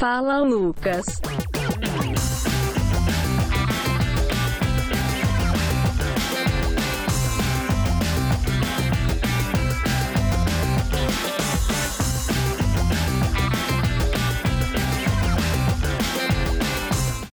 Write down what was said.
Fala Lucas.